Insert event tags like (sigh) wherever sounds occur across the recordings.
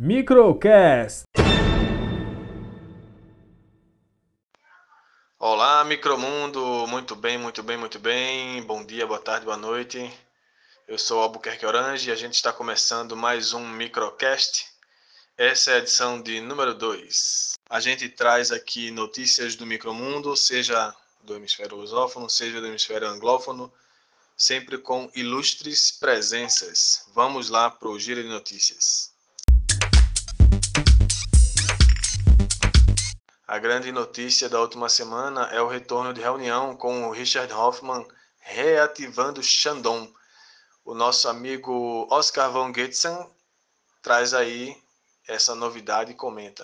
Microcast. Olá, Micromundo. Muito bem, muito bem, muito bem. Bom dia, boa tarde, boa noite. Eu sou Albuquerque Orange e a gente está começando mais um Microcast. Essa é a edição de número 2. A gente traz aqui notícias do micromundo, seja do hemisfério lusófono, seja do hemisfério anglófono, sempre com ilustres presenças. Vamos lá para o giro de notícias. A grande notícia da última semana é o retorno de reunião com o Richard Hoffman reativando Shandong. O nosso amigo Oscar von Getzen traz aí essa novidade e comenta.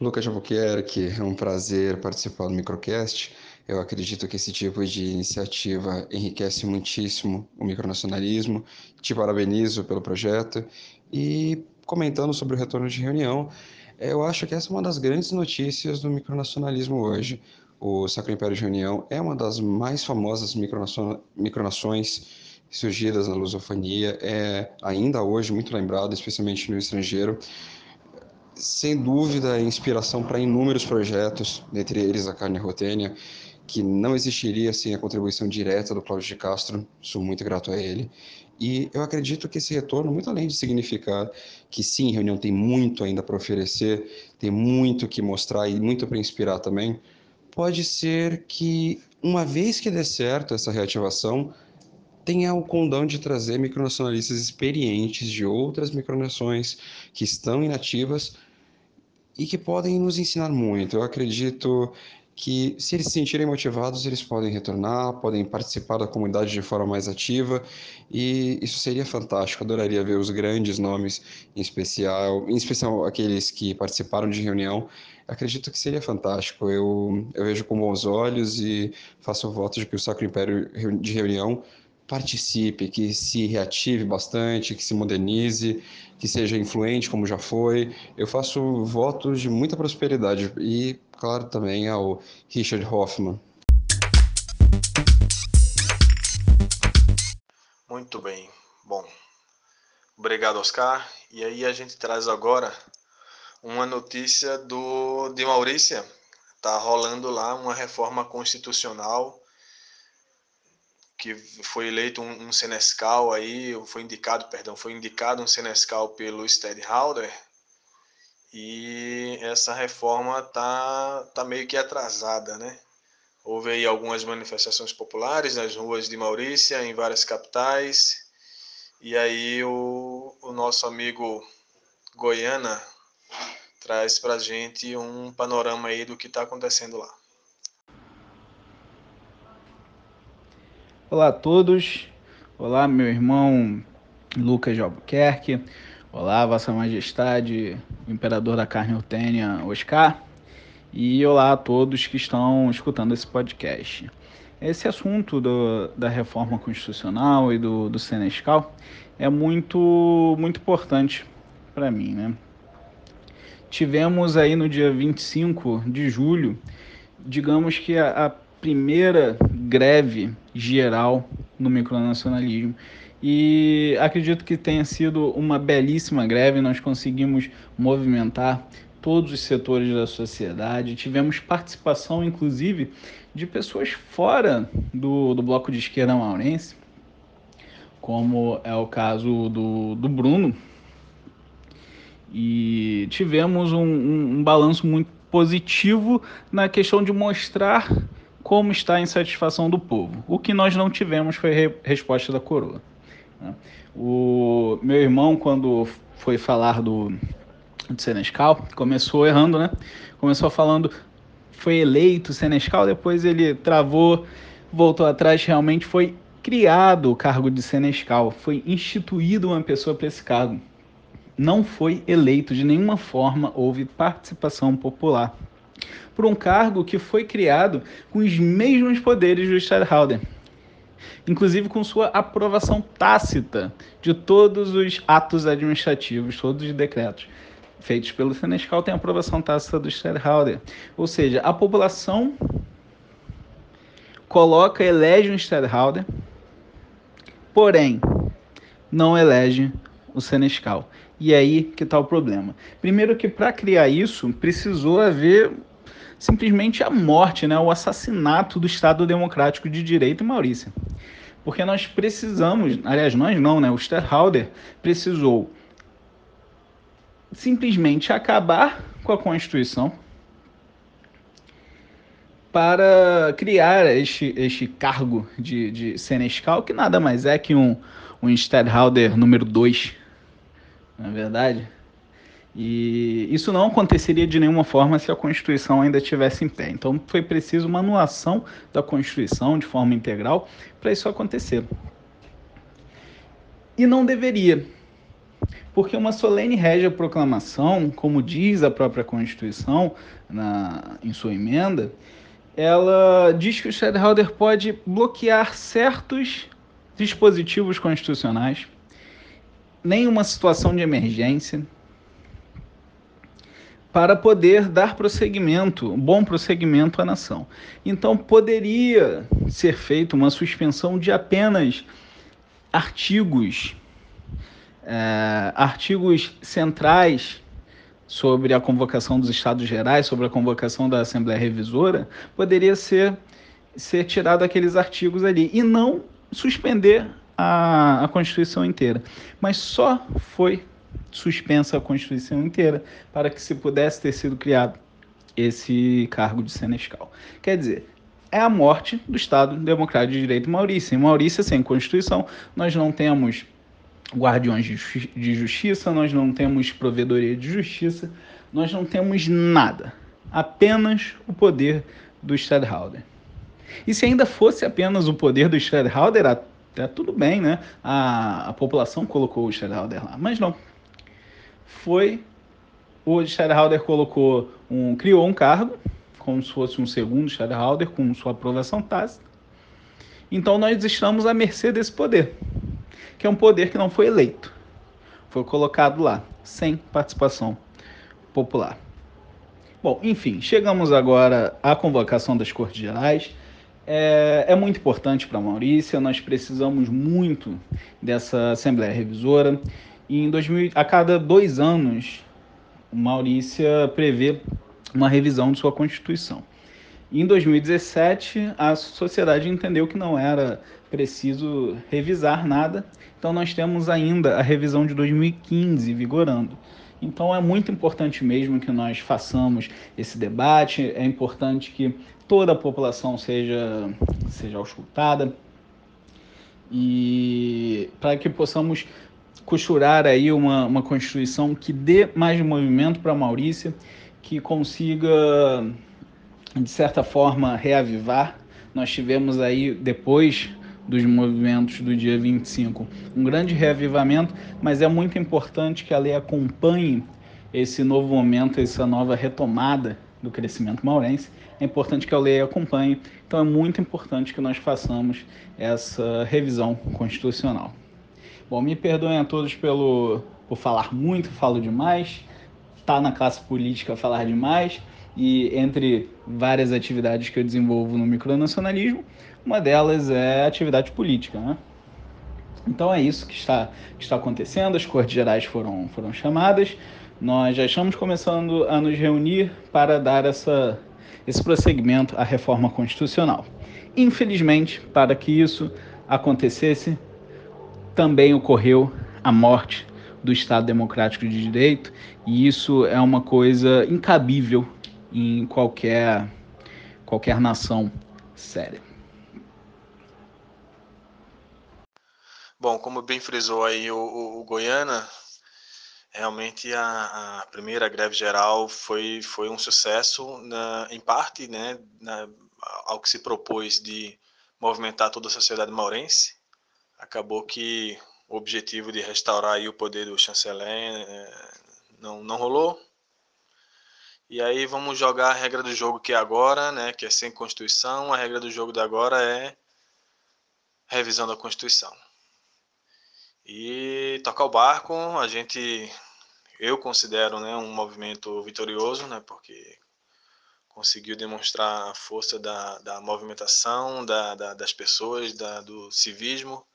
Lucas Albuquerque, é um prazer participar do Microcast. Eu acredito que esse tipo de iniciativa enriquece muitíssimo o micronacionalismo. Te parabenizo pelo projeto. E comentando sobre o retorno de reunião, eu acho que essa é uma das grandes notícias do micronacionalismo hoje. O Sacro Império de Reunião é uma das mais famosas micronações surgidas na lusofonia, é ainda hoje muito lembrado, especialmente no estrangeiro. Sem dúvida, é inspiração para inúmeros projetos, dentre eles a Carne Rotênia, que não existiria sem a contribuição direta do Cláudio de Castro, sou muito grato a ele. E eu acredito que esse retorno, muito além de significar que sim, reunião tem muito ainda para oferecer, tem muito que mostrar e muito para inspirar também, pode ser que, uma vez que dê certo essa reativação, tenha o condão de trazer micronacionalistas experientes de outras micronações que estão inativas e que podem nos ensinar muito. Eu acredito que se eles se sentirem motivados, eles podem retornar, podem participar da comunidade de forma mais ativa e isso seria fantástico. Adoraria ver os grandes nomes, em especial, em especial aqueles que participaram de reunião. Acredito que seria fantástico. Eu, eu vejo com bons olhos e faço voto de que o Sacro Império de Reunião participe, que se reative bastante, que se modernize, que seja influente como já foi. Eu faço votos de muita prosperidade e claro, também ao Richard Hoffman. Muito bem. Bom, obrigado, Oscar. E aí a gente traz agora uma notícia do de Maurícia. Tá rolando lá uma reforma constitucional que foi eleito um, um senescal aí, foi indicado, perdão, foi indicado um senescal pelo Stadthalder, e essa reforma tá, tá meio que atrasada, né? Houve aí algumas manifestações populares nas ruas de Maurícia, em várias capitais, e aí o, o nosso amigo Goiana traz para gente um panorama aí do que está acontecendo lá. Olá a todos, olá meu irmão Lucas de Albuquerque, Olá, Vossa Majestade, o Imperador da Carne Urtênia, Oscar, e olá a todos que estão escutando esse podcast. Esse assunto do, da reforma constitucional e do, do Senescal é muito, muito importante para mim, né? Tivemos aí no dia 25 de julho, digamos que a, a primeira greve geral no micronacionalismo e acredito que tenha sido uma belíssima greve. Nós conseguimos movimentar todos os setores da sociedade. Tivemos participação, inclusive, de pessoas fora do, do bloco de esquerda maurense, como é o caso do, do Bruno. E tivemos um, um, um balanço muito positivo na questão de mostrar como está a insatisfação do povo. O que nós não tivemos foi a resposta da coroa. Né? O meu irmão, quando foi falar do, do Senescal, começou errando, né? Começou falando, foi eleito Senescal, depois ele travou, voltou atrás, realmente foi criado o cargo de Senescal, foi instituído uma pessoa para esse cargo. Não foi eleito de nenhuma forma, houve participação popular. Por um cargo que foi criado com os mesmos poderes do Stadthalder inclusive com sua aprovação tácita de todos os atos administrativos, todos os decretos feitos pelo Senescal têm aprovação tácita do Stadthalder. Ou seja, a população coloca, elege um Stadthalder, porém não elege o Senescal. E aí que está o problema. Primeiro que para criar isso precisou haver simplesmente a morte, né, o assassinato do Estado Democrático de Direito em Maurícia. Porque nós precisamos, aliás, nós não, né, o Sterhalder precisou simplesmente acabar com a Constituição para criar este, este cargo de, de senescal, que nada mais é que um, um Stadtholder número 2, na é verdade. E isso não aconteceria de nenhuma forma se a Constituição ainda estivesse em pé. Então foi preciso uma anulação da Constituição de forma integral para isso acontecer. E não deveria, porque uma solene régia proclamação, como diz a própria Constituição na, em sua emenda, ela diz que o shareholder pode bloquear certos dispositivos constitucionais, nenhuma situação de emergência, para poder dar prosseguimento, bom prosseguimento à nação. Então, poderia ser feita uma suspensão de apenas artigos, é, artigos centrais sobre a convocação dos Estados Gerais, sobre a convocação da Assembleia Revisora, poderia ser, ser tirado aqueles artigos ali e não suspender a, a Constituição inteira. Mas só foi suspensa a Constituição inteira para que se pudesse ter sido criado esse cargo de senescal. Quer dizer, é a morte do Estado Democrático de Direito Maurício. Em Maurícia, sem Constituição, nós não temos guardiões de justiça, nós não temos provedoria de justiça, nós não temos nada. Apenas o poder do Stadtholder. E se ainda fosse apenas o poder do Stadtholder, até tudo bem, né? A, a população colocou o Stadtholder lá. Mas não, foi o shareholder colocou um criou um cargo como se fosse um segundo shareholder com sua aprovação tácita. Então nós estamos à mercê desse poder, que é um poder que não foi eleito, foi colocado lá sem participação popular. Bom, enfim, chegamos agora à convocação das Cortes Gerais. É, é muito importante para a Maurícia, nós precisamos muito dessa Assembleia Revisora. E em 2000, a cada dois anos, Maurícia prevê uma revisão de sua Constituição. Em 2017, a sociedade entendeu que não era preciso revisar nada, então nós temos ainda a revisão de 2015 vigorando. Então é muito importante mesmo que nós façamos esse debate, é importante que toda a população seja, seja auscultada e para que possamos costurar aí uma, uma Constituição que dê mais movimento para Maurícia, que consiga, de certa forma, reavivar. Nós tivemos aí, depois dos movimentos do dia 25, um grande reavivamento, mas é muito importante que a lei acompanhe esse novo momento, essa nova retomada do crescimento maurense. É importante que a lei acompanhe, então é muito importante que nós façamos essa revisão constitucional. Bom, me perdoem a todos pelo, por falar muito, falo demais, tá na classe política falar demais, e entre várias atividades que eu desenvolvo no micronacionalismo, uma delas é atividade política, né? Então é isso que está, que está acontecendo, as Cortes Gerais foram, foram chamadas, nós já estamos começando a nos reunir para dar essa, esse prosseguimento à reforma constitucional. Infelizmente, para que isso acontecesse, também ocorreu a morte do Estado Democrático de Direito, e isso é uma coisa incabível em qualquer, qualquer nação séria. Bom, como bem frisou aí o, o, o realmente a, a, primeira greve geral foi, foi um sucesso, na, em parte, né, na, ao que se propôs de movimentar toda a sociedade maurense, acabou que o objetivo de restaurar o poder do chanceler é, não, não rolou. E aí vamos jogar a regra do jogo que é agora, né, que é sem Constituição. A regra do jogo de agora é revisão da Constituição. E tocar o barco, a gente, eu considero, né, um movimento vitorioso, né, porque conseguiu demonstrar a força da, da movimentação da, da, das pessoas, da, do civismo,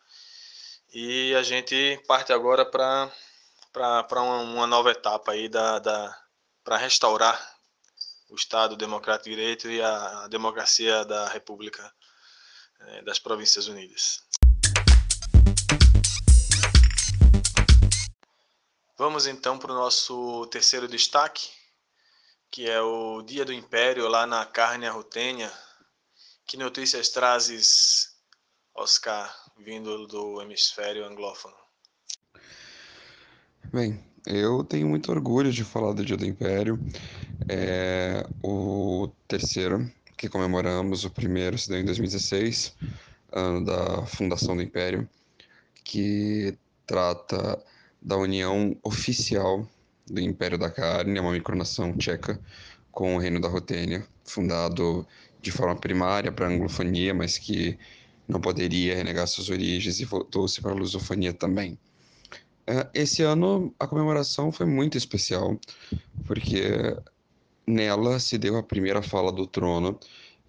e a gente parte agora para uma, uma, nova etapa aí da, da para restaurar o Estado Democrático de Direito e a, democracia da República é, das Províncias Unidas. Vamos então para o nosso terceiro destaque, que é o Dia do Império lá na Carne Rutênia. Que notícias trazes, Oscar, vindo do hemisfério anglófono? Bem, eu tenho muito orgulho de falar do Dia do Império. É o terceiro que comemoramos, o primeiro se deu em 2016, ano da fundação do Império, que trata da união oficial do Império da Carne, uma micronação tcheca, com o Reino da Rutênia, fundado de forma primária para a anglofonia, mas que não poderia renegar suas origens e voltou-se para a lusofonia também. É, esse ano a comemoração foi muito especial, porque nela se deu a primeira fala do trono,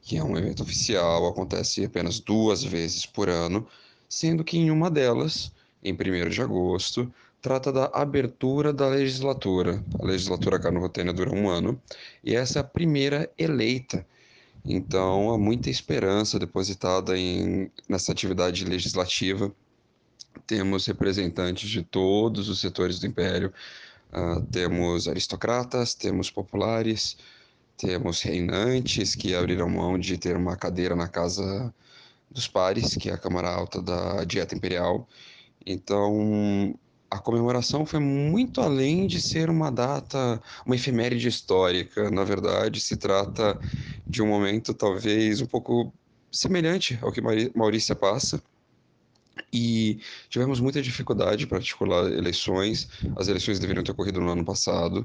que é um evento oficial, acontece apenas duas vezes por ano, sendo que em uma delas, em 1 de agosto, trata da abertura da legislatura. A legislatura carno-rotênia dura um ano, e essa é a primeira eleita então, há muita esperança depositada em, nessa atividade legislativa. Temos representantes de todos os setores do Império, uh, temos aristocratas, temos populares, temos reinantes que abriram mão de ter uma cadeira na Casa dos Pares, que é a Câmara Alta da Dieta Imperial. Então, a comemoração foi muito além de ser uma data, uma efeméride histórica. Na verdade, se trata de um momento talvez um pouco semelhante ao que Maurícia passa. E tivemos muita dificuldade para articular eleições. As eleições deveriam ter ocorrido no ano passado.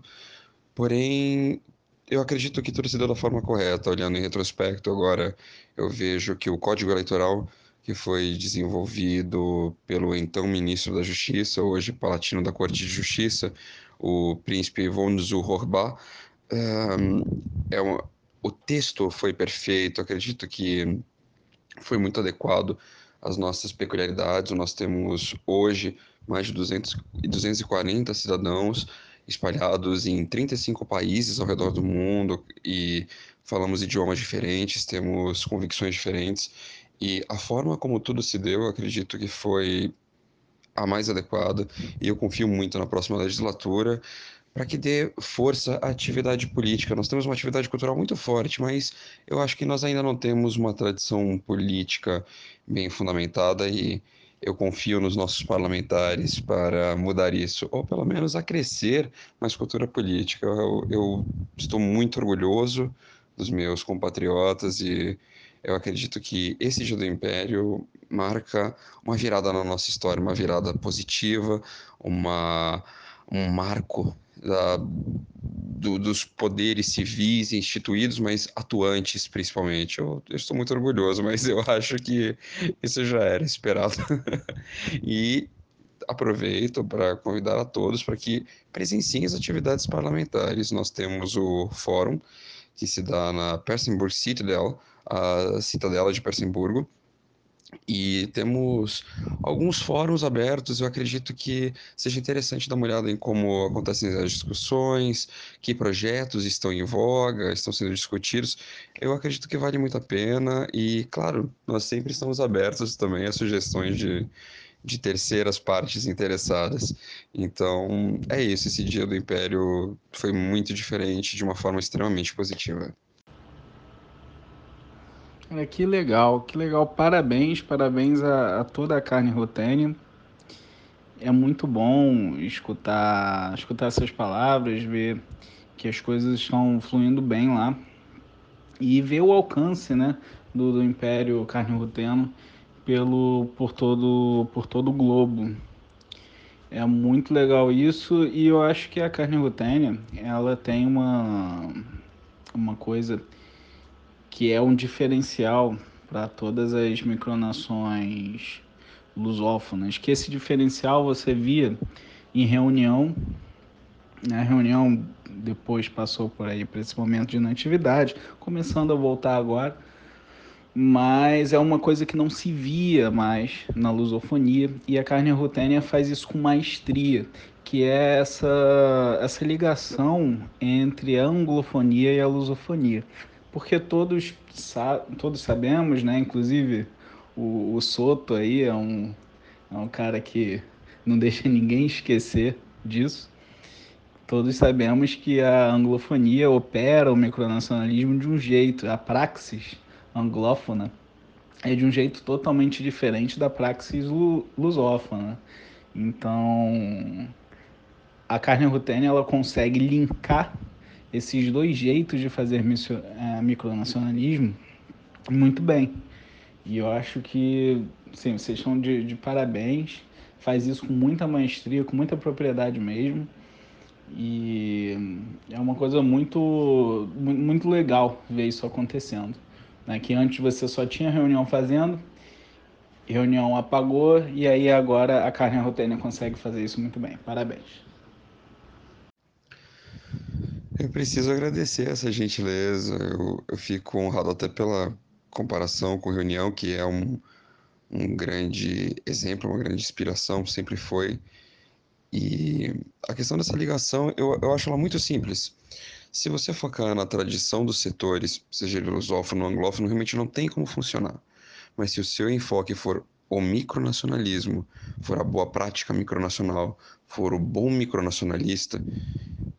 Porém, eu acredito que tudo se deu da forma correta. Olhando em retrospecto, agora eu vejo que o Código Eleitoral que foi desenvolvido pelo então ministro da Justiça, hoje palatino da Corte de Justiça, o príncipe von Zuhorba. É uma, o texto foi perfeito, acredito que foi muito adequado às nossas peculiaridades. Nós temos hoje mais de 200, 240 cidadãos espalhados em 35 países ao redor do mundo e falamos idiomas diferentes, temos convicções diferentes e a forma como tudo se deu, acredito que foi a mais adequada, e eu confio muito na próxima legislatura para que dê força à atividade política. Nós temos uma atividade cultural muito forte, mas eu acho que nós ainda não temos uma tradição política bem fundamentada e eu confio nos nossos parlamentares para mudar isso, ou pelo menos acrescer mais cultura política. Eu, eu estou muito orgulhoso dos meus compatriotas e eu acredito que esse Dia do Império marca uma virada na nossa história, uma virada positiva, uma, um marco da, do, dos poderes civis instituídos, mas atuantes principalmente. Eu, eu, estou muito orgulhoso, mas eu (laughs) acho que isso já era esperado. (laughs) e aproveito para convidar a todos para que presenciem as atividades parlamentares. Nós temos o fórum que se dá na Persenburg Citadel, a Citadela de Persenburgo. E temos alguns fóruns abertos. Eu acredito que seja interessante dar uma olhada em como acontecem as discussões, que projetos estão em voga, estão sendo discutidos. Eu acredito que vale muito a pena. E, claro, nós sempre estamos abertos também a sugestões de, de terceiras partes interessadas. Então, é isso. Esse dia do Império foi muito diferente de uma forma extremamente positiva. Cara, que legal, que legal. Parabéns, parabéns a, a toda a carne rotênia. É muito bom escutar, escutar essas palavras, ver que as coisas estão fluindo bem lá e ver o alcance, né, do, do Império Carne Ruteno pelo por todo por todo o globo. É muito legal isso e eu acho que a carne rutênia, ela tem uma uma coisa que é um diferencial para todas as micronações lusófonas, que esse diferencial você via em reunião, né? a reunião depois passou por aí para esse momento de inatividade, começando a voltar agora, mas é uma coisa que não se via mais na lusofonia e a carne rutênia faz isso com maestria, que é essa, essa ligação entre a anglofonia e a lusofonia. Porque todos, todos sabemos, né, inclusive o, o Soto aí é um, é um cara que não (laughs) deixa ninguém esquecer disso. Todos sabemos que a anglofonia opera o micronacionalismo de um jeito, a praxis anglófona é de um jeito totalmente diferente da praxis lusófona. Então, a carne rutênia ela consegue linkar esses dois jeitos de fazer é, micronacionalismo muito bem. E eu acho que, sim, vocês estão de, de parabéns. Faz isso com muita maestria, com muita propriedade mesmo. E é uma coisa muito, muito legal ver isso acontecendo. Né? Que antes você só tinha reunião fazendo, reunião apagou, e aí agora a carne rotênia consegue fazer isso muito bem. Parabéns. Eu preciso agradecer essa gentileza. Eu, eu fico honrado até pela comparação com reunião, que é um, um grande exemplo, uma grande inspiração, sempre foi. E a questão dessa ligação, eu, eu acho ela muito simples. Se você focar na tradição dos setores, seja ele lusófono ou anglófono, realmente não tem como funcionar. Mas se o seu enfoque for o micronacionalismo, for a boa prática micronacional, for o bom micronacionalista,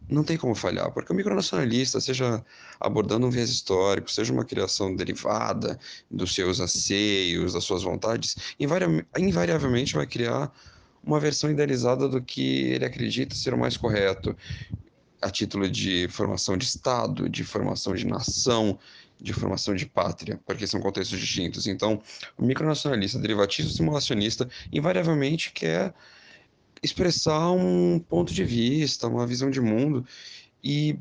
não tem como falhar, porque o micronacionalista, seja abordando um viés histórico, seja uma criação derivada dos seus anseios, das suas vontades, invariavelmente vai criar uma versão idealizada do que ele acredita ser o mais correto, a título de formação de Estado, de formação de nação, de formação de pátria, porque são contextos distintos. Então, o micronacionalista, derivativo simulacionista, invariavelmente quer expressar um ponto de vista, uma visão de mundo, e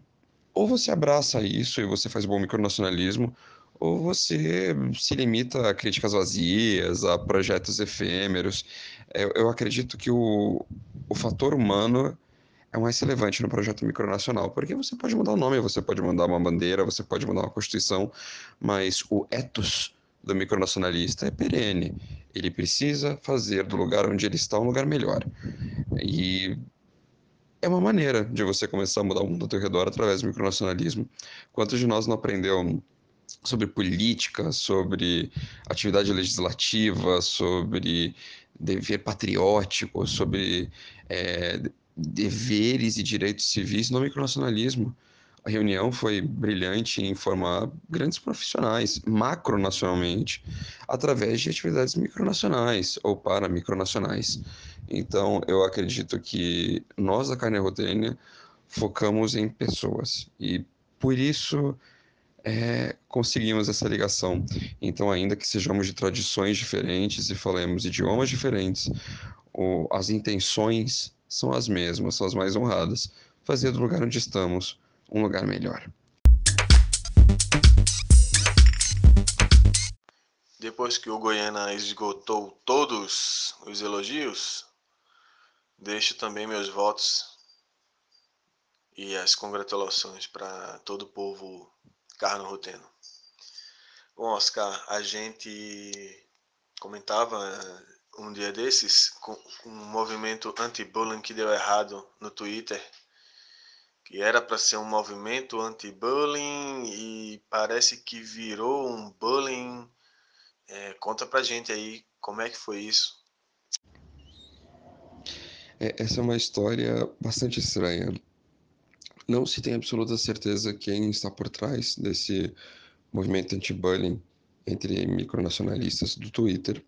ou você abraça isso e você faz bom micronacionalismo, ou você se limita a críticas vazias, a projetos efêmeros. Eu, eu acredito que o, o fator humano é mais relevante no projeto micronacional, porque você pode mudar o nome, você pode mudar uma bandeira, você pode mudar uma constituição, mas o ethos do micronacionalista é perene. Ele precisa fazer do lugar onde ele está um lugar melhor. E é uma maneira de você começar a mudar o mundo ao teu redor através do micronacionalismo. Quantos de nós não aprendeu sobre política, sobre atividade legislativa, sobre dever patriótico, sobre é, deveres e direitos civis no micronacionalismo? A reunião foi brilhante em formar grandes profissionais, macronacionalmente, através de atividades micronacionais ou para micronacionais. Então, eu acredito que nós da Carne Rotênia focamos em pessoas e por isso é, conseguimos essa ligação. Então, ainda que sejamos de tradições diferentes e falemos idiomas diferentes, as intenções são as mesmas, são as mais honradas. Fazer do lugar onde estamos um lugar melhor. Depois que o Goiânia esgotou todos os elogios, deixo também meus votos e as congratulações para todo o povo carno-ruteno. Bom, Oscar, a gente comentava um dia desses com um movimento anti-bullying que deu errado no Twitter que era para ser um movimento anti-bullying e parece que virou um bullying. É, conta pra gente aí como é que foi isso. É, essa é uma história bastante estranha. Não se tem absoluta certeza quem está por trás desse movimento anti-bullying entre micronacionalistas do Twitter.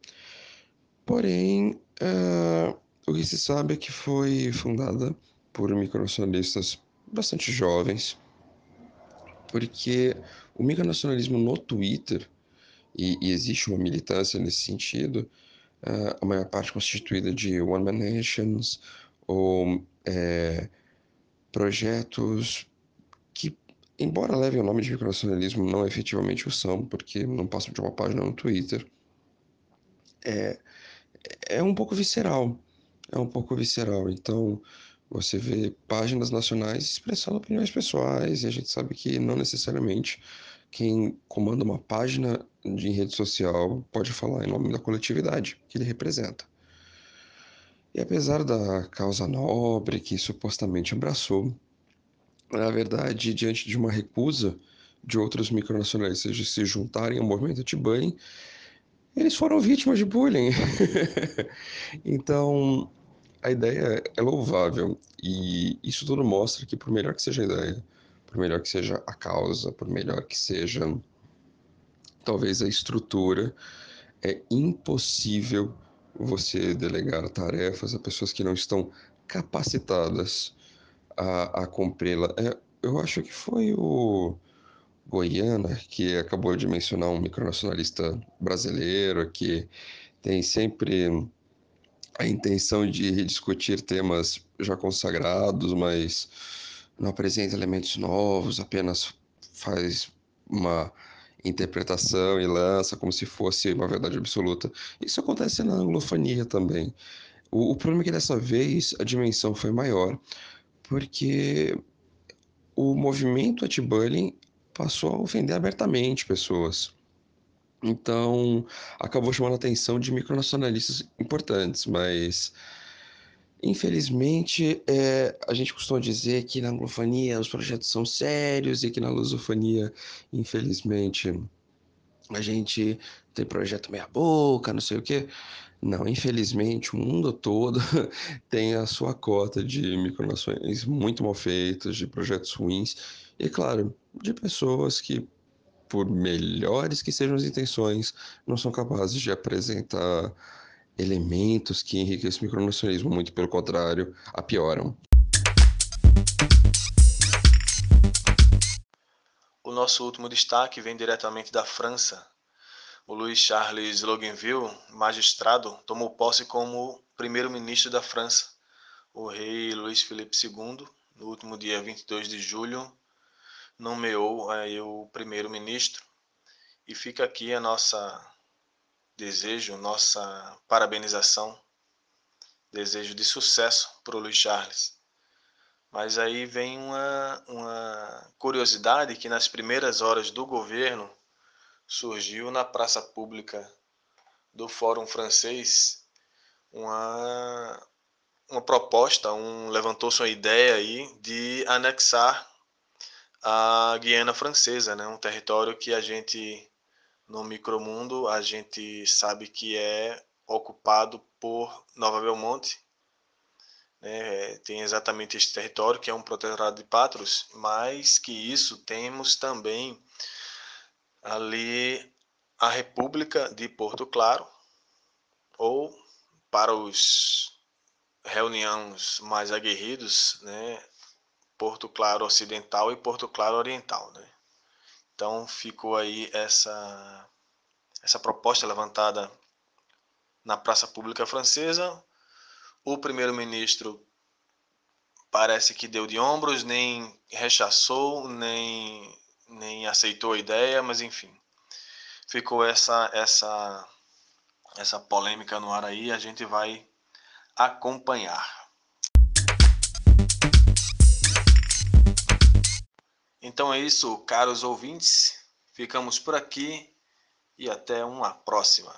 Porém, uh, o que se sabe é que foi fundada por micronacionalistas bastante jovens, porque o micronacionalismo no Twitter, e, e existe uma militância nesse sentido, uh, a maior parte constituída de One Man Nations, ou é, projetos que, embora levem o nome de micronacionalismo, não efetivamente o são, porque não passam de uma página no Twitter, é, é um pouco visceral. É um pouco visceral. Então, você vê páginas nacionais expressando opiniões pessoais, e a gente sabe que não necessariamente quem comanda uma página de rede social pode falar em nome da coletividade que ele representa. E apesar da causa nobre que supostamente abraçou, na verdade, diante de uma recusa de outros micronacionalistas de se juntarem ao movimento Tibani, eles foram vítimas de bullying. (laughs) então, a ideia é louvável e isso tudo mostra que, por melhor que seja a ideia, por melhor que seja a causa, por melhor que seja talvez a estrutura, é impossível você delegar tarefas a pessoas que não estão capacitadas a, a cumpri-la. É, eu acho que foi o Goiana que acabou de mencionar um micronacionalista brasileiro que tem sempre a intenção de rediscutir temas já consagrados, mas não apresenta elementos novos, apenas faz uma interpretação e lança como se fosse uma verdade absoluta. Isso acontece na anglofonia também. O, o problema é que dessa vez a dimensão foi maior, porque o movimento anti-bullying passou a ofender abertamente pessoas. Então, acabou chamando a atenção de micronacionalistas importantes, mas infelizmente é, a gente costuma dizer que na anglofonia os projetos são sérios e que na lusofonia, infelizmente, a gente tem projeto meia boca, não sei o quê. Não, infelizmente, o mundo todo (laughs) tem a sua cota de micronações muito mal feitas, de projetos ruins, e claro, de pessoas que por melhores que sejam as intenções, não são capazes de apresentar elementos que enriquecem o micronacionalismo, muito pelo contrário, a pioram. O nosso último destaque vem diretamente da França. O Louis Charles Loganville, magistrado, tomou posse como primeiro-ministro da França. O rei Luís Felipe II, no último dia 22 de julho, nomeou aí o primeiro-ministro e fica aqui a nossa desejo, nossa parabenização, desejo de sucesso para o Luiz Charles. Mas aí vem uma, uma curiosidade que nas primeiras horas do governo surgiu na praça pública do Fórum Francês uma, uma proposta, um, levantou-se uma ideia aí de anexar a Guiana Francesa, né? um território que a gente, no micromundo, a gente sabe que é ocupado por Nova Belmonte. Né? Tem exatamente este território, que é um protetorado de Patros, mas que isso temos também ali a República de Porto Claro, ou para os reuniões mais aguerridos, né, Porto Claro Ocidental e Porto Claro Oriental. Né? Então ficou aí essa, essa proposta levantada na Praça Pública Francesa. O primeiro-ministro parece que deu de ombros, nem rechaçou, nem, nem aceitou a ideia, mas enfim, ficou essa, essa, essa polêmica no ar aí, a gente vai acompanhar. Então é isso, caros ouvintes. Ficamos por aqui e até uma próxima.